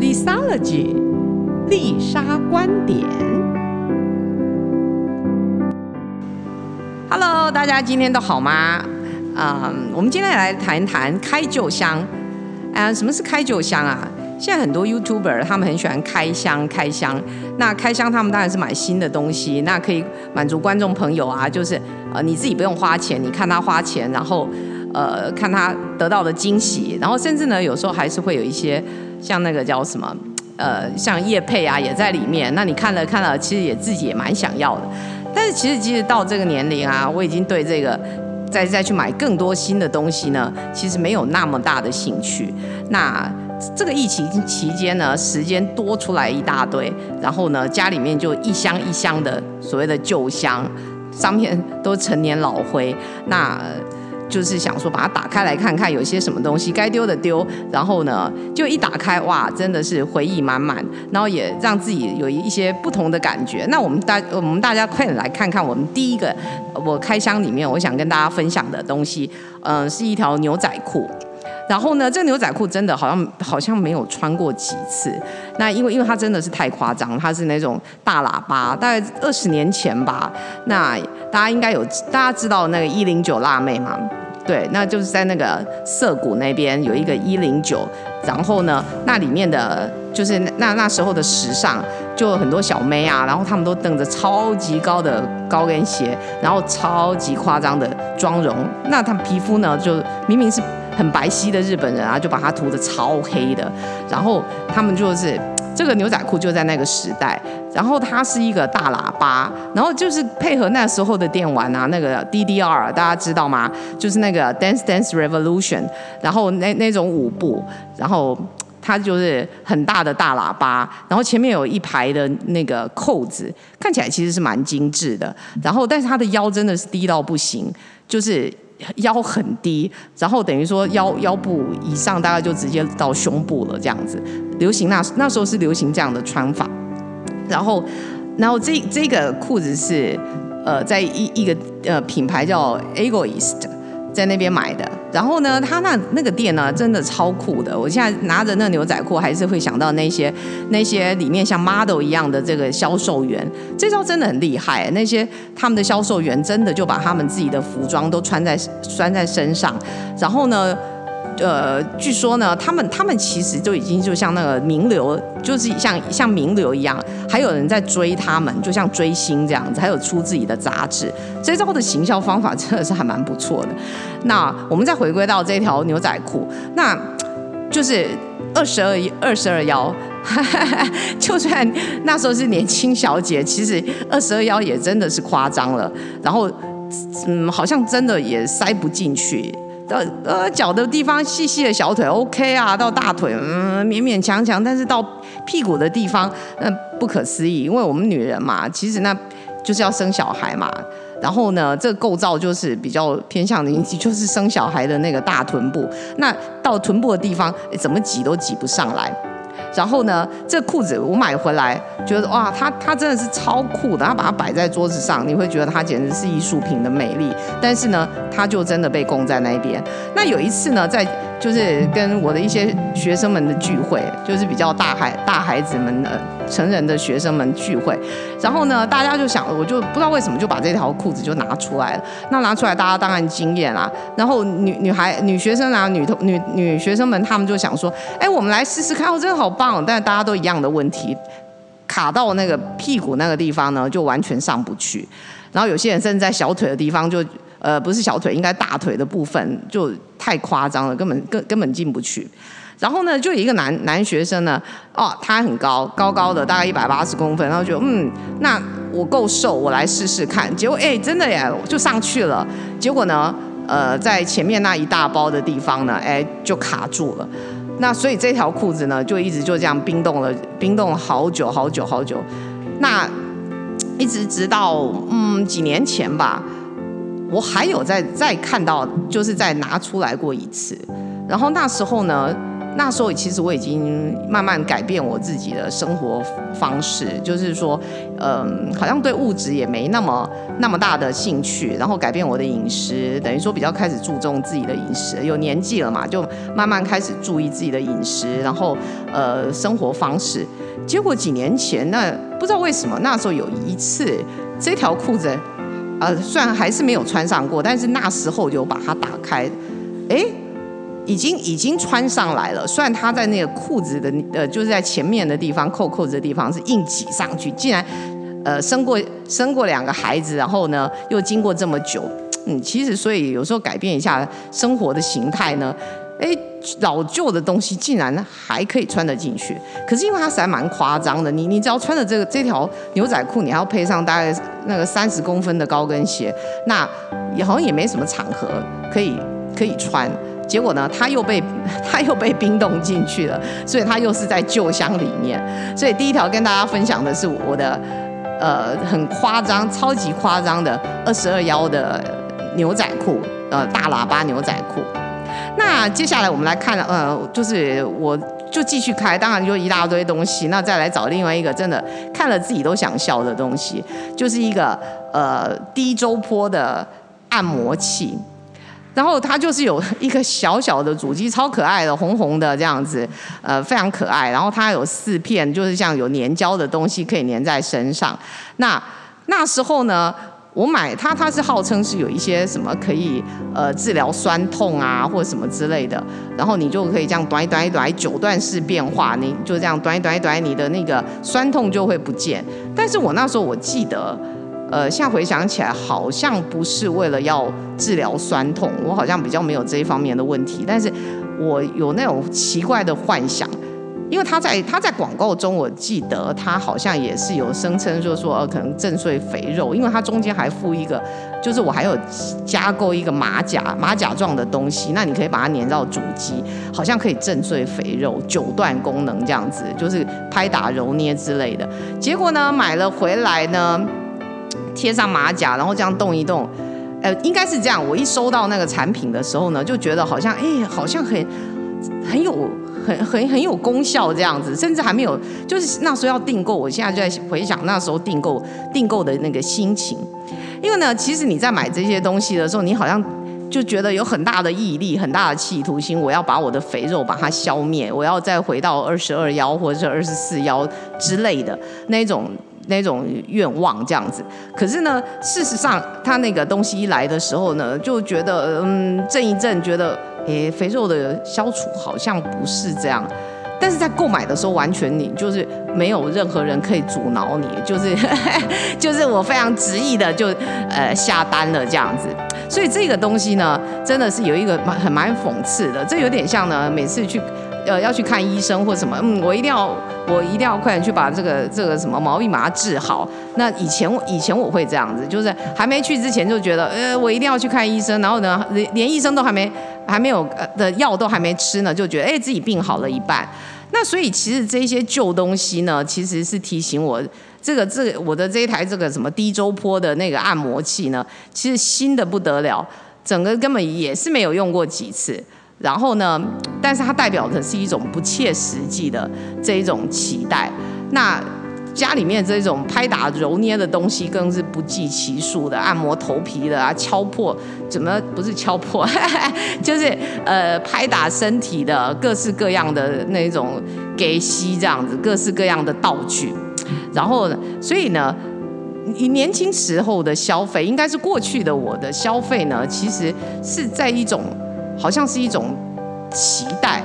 Lisology，丽莎观点。Hello，大家今天都好吗？嗯，我们今天来谈一谈开旧箱。啊，什么是开旧箱啊？现在很多 YouTuber 他们很喜欢开箱开箱。那开箱他们当然是买新的东西，那可以满足观众朋友啊，就是呃你自己不用花钱，你看他花钱，然后呃看他得到的惊喜，然后甚至呢有时候还是会有一些像那个叫什么呃像叶配啊也在里面。那你看了看了，其实也自己也蛮想要的。但是其实其实到这个年龄啊，我已经对这个。再再去买更多新的东西呢，其实没有那么大的兴趣。那这个疫情期间呢，时间多出来一大堆，然后呢，家里面就一箱一箱的所谓的旧箱，上面都成年老灰。那就是想说把它打开来看看，有些什么东西该丢的丢，然后呢，就一打开，哇，真的是回忆满满，然后也让自己有一些不同的感觉。那我们大我们大家快点来看看我们第一个我开箱里面，我想跟大家分享的东西，嗯，是一条牛仔裤。然后呢，这牛仔裤真的好像好像没有穿过几次。那因为因为它真的是太夸张，它是那种大喇叭，大概二十年前吧。那大家应该有大家知道那个一零九辣妹吗？对，那就是在那个涩谷那边有一个一零九，然后呢，那里面的就是那那时候的时尚，就很多小妹啊，然后他们都蹬着超级高的高跟鞋，然后超级夸张的妆容。那他们皮肤呢，就明明是。很白皙的日本人啊，就把它涂的超黑的，然后他们就是这个牛仔裤就在那个时代，然后它是一个大喇叭，然后就是配合那时候的电玩啊，那个 DDR 大家知道吗？就是那个 Dance Dance Revolution，然后那那种舞步，然后它就是很大的大喇叭，然后前面有一排的那个扣子，看起来其实是蛮精致的，然后但是它的腰真的是低到不行，就是。腰很低，然后等于说腰腰部以上大概就直接到胸部了，这样子。流行那那时候是流行这样的穿法，然后然后这这个裤子是呃在一一个呃品牌叫 Egoist。在那边买的，然后呢，他那那个店呢，真的超酷的。我现在拿着那牛仔裤，还是会想到那些那些里面像 model 一样的这个销售员，这招真的很厉害。那些他们的销售员真的就把他们自己的服装都穿在穿在身上，然后呢。呃，据说呢，他们他们其实就已经就像那个名流，就是像像名流一样，还有人在追他们，就像追星这样子，还有出自己的杂志。这招的行销方法真的是还蛮不错的。那我们再回归到这条牛仔裤，那就是二十二二十二腰，就算那时候是年轻小姐，其实二十二腰也真的是夸张了。然后，嗯，好像真的也塞不进去。呃呃，脚的地方细细的小腿 OK 啊，到大腿嗯勉勉强强，但是到屁股的地方那不可思议，因为我们女人嘛，其实那就是要生小孩嘛，然后呢，这个构造就是比较偏向的，就是生小孩的那个大臀部，那到臀部的地方怎么挤都挤不上来。然后呢，这裤子我买回来，觉得哇，它它真的是超酷的。它把它摆在桌子上，你会觉得它简直是艺术品的美丽。但是呢，它就真的被供在那边。那有一次呢，在就是跟我的一些学生们的聚会，就是比较大孩大孩子们的成人的学生们聚会，然后呢，大家就想，我就不知道为什么就把这条裤子就拿出来了。那拿出来，大家当然惊艳啦。然后女女孩女学生啊，女同女女学生们，他们就想说，哎，我们来试试看，哦，真的好棒。但是大家都一样的问题，卡到那个屁股那个地方呢，就完全上不去。然后有些人甚至在小腿的地方就。呃，不是小腿，应该大腿的部分就太夸张了，根本根根本进不去。然后呢，就有一个男男学生呢，哦，他很高，高高的，大概一百八十公分，然后就嗯，那我够瘦，我来试试看。结果哎，真的耶，就上去了。结果呢，呃，在前面那一大包的地方呢，哎，就卡住了。那所以这条裤子呢，就一直就这样冰冻了，冰冻了好久好久好久。那一直直到嗯几年前吧。我还有再再看到，就是再拿出来过一次，然后那时候呢，那时候其实我已经慢慢改变我自己的生活方式，就是说，嗯，好像对物质也没那么那么大的兴趣，然后改变我的饮食，等于说比较开始注重自己的饮食。有年纪了嘛，就慢慢开始注意自己的饮食，然后呃生活方式。结果几年前，那不知道为什么那时候有一次，这条裤子，呃，虽然还是没有穿上过，但是那时候就把它打开，哎。已经已经穿上来了，虽然他在那个裤子的呃，就是在前面的地方扣扣子的地方是硬挤上去，竟然呃生过生过两个孩子，然后呢又经过这么久，嗯，其实所以有时候改变一下生活的形态呢，哎，老旧的东西竟然还可以穿得进去，可是因为它实在蛮夸张的，你你只要穿着这个这条牛仔裤，你还要配上大概那个三十公分的高跟鞋，那也好像也没什么场合可以可以穿。结果呢，它又被 它又被冰冻进去了，所以它又是在旧箱里面。所以第一条跟大家分享的是我的呃很夸张、超级夸张的二十二腰的牛仔裤，呃大喇叭牛仔裤。那接下来我们来看，呃，就是我就继续开，当然就一大堆东西。那再来找另外一个真的看了自己都想笑的东西，就是一个呃低周坡的按摩器。然后它就是有一个小小的主机，超可爱的，红红的这样子，呃，非常可爱。然后它有四片，就是像有粘胶的东西可以粘在身上。那那时候呢，我买它，它是号称是有一些什么可以呃治疗酸痛啊，或者什么之类的。然后你就可以这样短一短一短九段式变化，你就这样短一短一短，你的那个酸痛就会不见。但是我那时候我记得。呃，现在回想起来，好像不是为了要治疗酸痛，我好像比较没有这一方面的问题。但是我有那种奇怪的幻想，因为他在他在广告中，我记得他好像也是有声称，就是说呃，可能震碎肥肉，因为它中间还附一个，就是我还有加购一个马甲马甲状的东西，那你可以把它粘到主机，好像可以震碎肥肉，九段功能这样子，就是拍打揉捏之类的。结果呢，买了回来呢。贴上马甲，然后这样动一动，呃，应该是这样。我一收到那个产品的时候呢，就觉得好像，哎，好像很很有很很很有功效这样子，甚至还没有，就是那时候要订购。我现在就在回想那时候订购订购的那个心情，因为呢，其实你在买这些东西的时候，你好像就觉得有很大的毅力、很大的企图心，我要把我的肥肉把它消灭，我要再回到二十二幺或者是二十四幺之类的那种。那种愿望这样子，可是呢，事实上，他那个东西一来的时候呢，就觉得嗯，震一震，觉得诶，肥肉的消除好像不是这样。但是在购买的时候，完全你就是没有任何人可以阻挠你，就是 就是我非常执意的就呃下单了这样子。所以这个东西呢，真的是有一个蛮很蛮讽刺的，这有点像呢，每次去。呃，要去看医生或什么，嗯，我一定要，我一定要快点去把这个这个什么毛病把它治好。那以前以前我会这样子，就是还没去之前就觉得，呃，我一定要去看医生，然后呢，连连医生都还没还没有呃的药都还没吃呢，就觉得哎自己病好了一半。那所以其实这些旧东西呢，其实是提醒我，这个这个我的这一台这个什么低周坡的那个按摩器呢，其实新的不得了，整个根本也是没有用过几次。然后呢？但是它代表的是一种不切实际的这一种期待。那家里面这种拍打揉捏的东西更是不计其数的，按摩头皮的啊，敲破怎么不是敲破，就是呃拍打身体的各式各样的那种给吸这样子，各式各样的道具。然后，所以呢，你年轻时候的消费，应该是过去的我的消费呢，其实是在一种。好像是一种期待，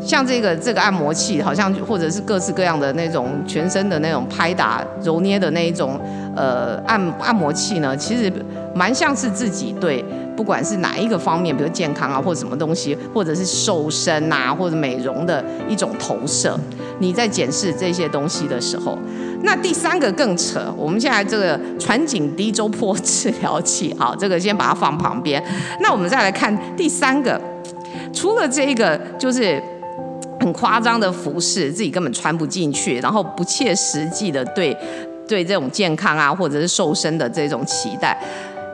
像这个这个按摩器，好像或者是各式各样的那种全身的那种拍打揉捏的那一种呃按按摩器呢，其实蛮像是自己对不管是哪一个方面，比如健康啊或者什么东西，或者是瘦身啊或者美容的一种投射。你在检视这些东西的时候，那第三个更扯。我们现在这个传景低周波 治疗器，好，这个先把它放旁边。那我们再来看第三个，除了这个就是很夸张的服饰，自己根本穿不进去，然后不切实际的对对这种健康啊或者是瘦身的这种期待。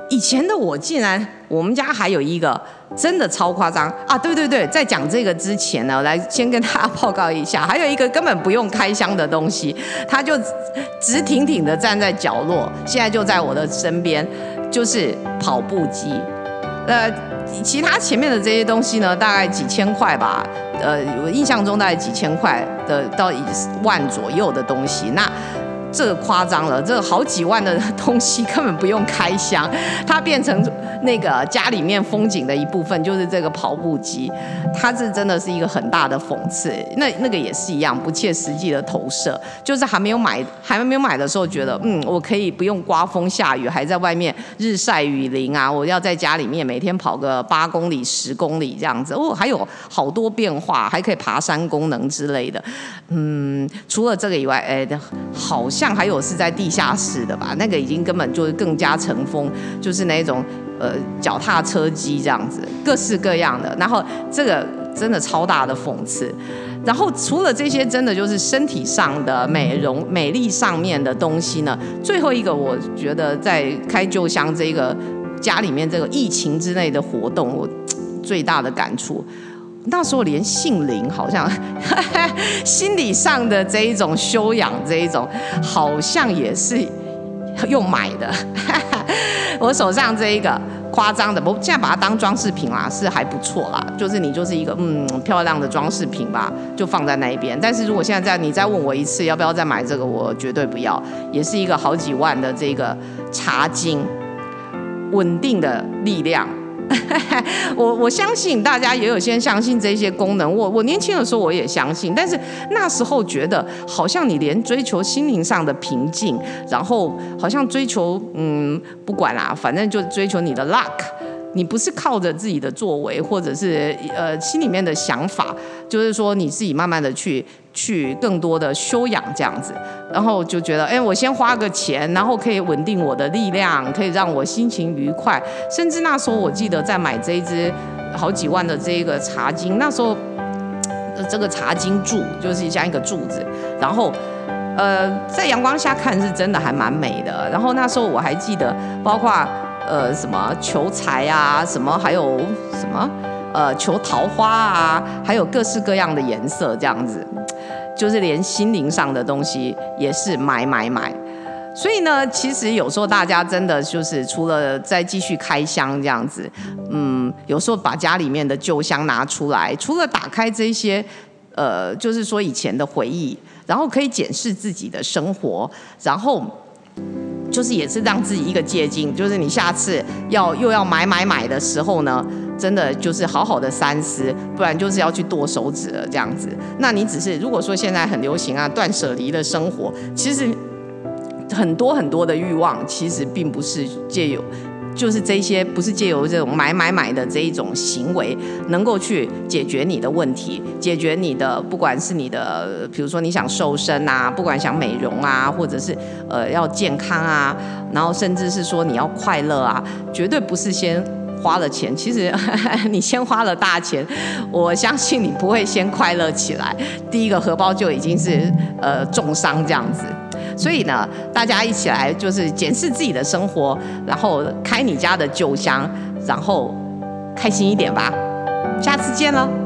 以前的我竟然，我们家还有一个真的超夸张啊！对对对，在讲这个之前呢，来先跟大家报告一下，还有一个根本不用开箱的东西，它就直挺挺的站在角落，现在就在我的身边，就是跑步机。呃，其他前面的这些东西呢，大概几千块吧，呃，我印象中大概几千块的到一万左右的东西，那。这个夸张了，这个好几万的 东西根本不用开箱，它变成那个家里面风景的一部分，就是这个跑步机，它是真的是一个很大的讽刺。那那个也是一样，不切实际的投射，就是还没有买，还没有买的时候觉得，嗯，我可以不用刮风下雨，还在外面日晒雨淋啊，我要在家里面每天跑个八公里、十公里这样子，哦，还有好多变化，还可以爬山功能之类的。嗯，除了这个以外，哎，好像。还有是在地下室的吧，那个已经根本就是更加成风，就是那种呃脚踏车机这样子，各式各样的。然后这个真的超大的讽刺。然后除了这些，真的就是身体上的美容、美丽上面的东西呢。最后一个，我觉得在开旧箱这个家里面这个疫情之内的活动，我最大的感触。那时候连性灵好像 心理上的这一种修养，这一种好像也是用买的。我手上这一个夸张的，我现在把它当装饰品啦，是还不错啦。就是你就是一个嗯漂亮的装饰品吧，就放在那一边。但是如果现在在你再问我一次要不要再买这个，我绝对不要。也是一个好几万的这个茶巾，稳定的力量。我我相信大家也有先相信这些功能。我我年轻的时候我也相信，但是那时候觉得好像你连追求心灵上的平静，然后好像追求嗯不管啦，反正就追求你的 luck。你不是靠着自己的作为，或者是呃心里面的想法，就是说你自己慢慢的去去更多的修养这样子，然后就觉得，哎，我先花个钱，然后可以稳定我的力量，可以让我心情愉快。甚至那时候我记得在买这一支好几万的这个茶巾，那时候这个茶巾柱就是像一个柱子，然后呃在阳光下看是真的还蛮美的。然后那时候我还记得，包括。呃，什么求财啊，什么还有什么呃求桃花啊，还有各式各样的颜色这样子，就是连心灵上的东西也是买买买。所以呢，其实有时候大家真的就是除了再继续开箱这样子，嗯，有时候把家里面的旧箱拿出来，除了打开这些呃，就是说以前的回忆，然后可以检视自己的生活，然后。就是也是让自己一个借鉴，就是你下次要又要买买买的时候呢，真的就是好好的三思，不然就是要去剁手指了这样子。那你只是如果说现在很流行啊断舍离的生活，其实很多很多的欲望其实并不是借由。就是这些不是借由这种买买买的这一种行为，能够去解决你的问题，解决你的不管是你的，比如说你想瘦身啊，不管想美容啊，或者是呃要健康啊，然后甚至是说你要快乐啊，绝对不是先花了钱。其实 你先花了大钱，我相信你不会先快乐起来，第一个荷包就已经是呃重伤这样子。所以呢，大家一起来就是检视自己的生活，然后开你家的酒箱，然后开心一点吧。下次见了。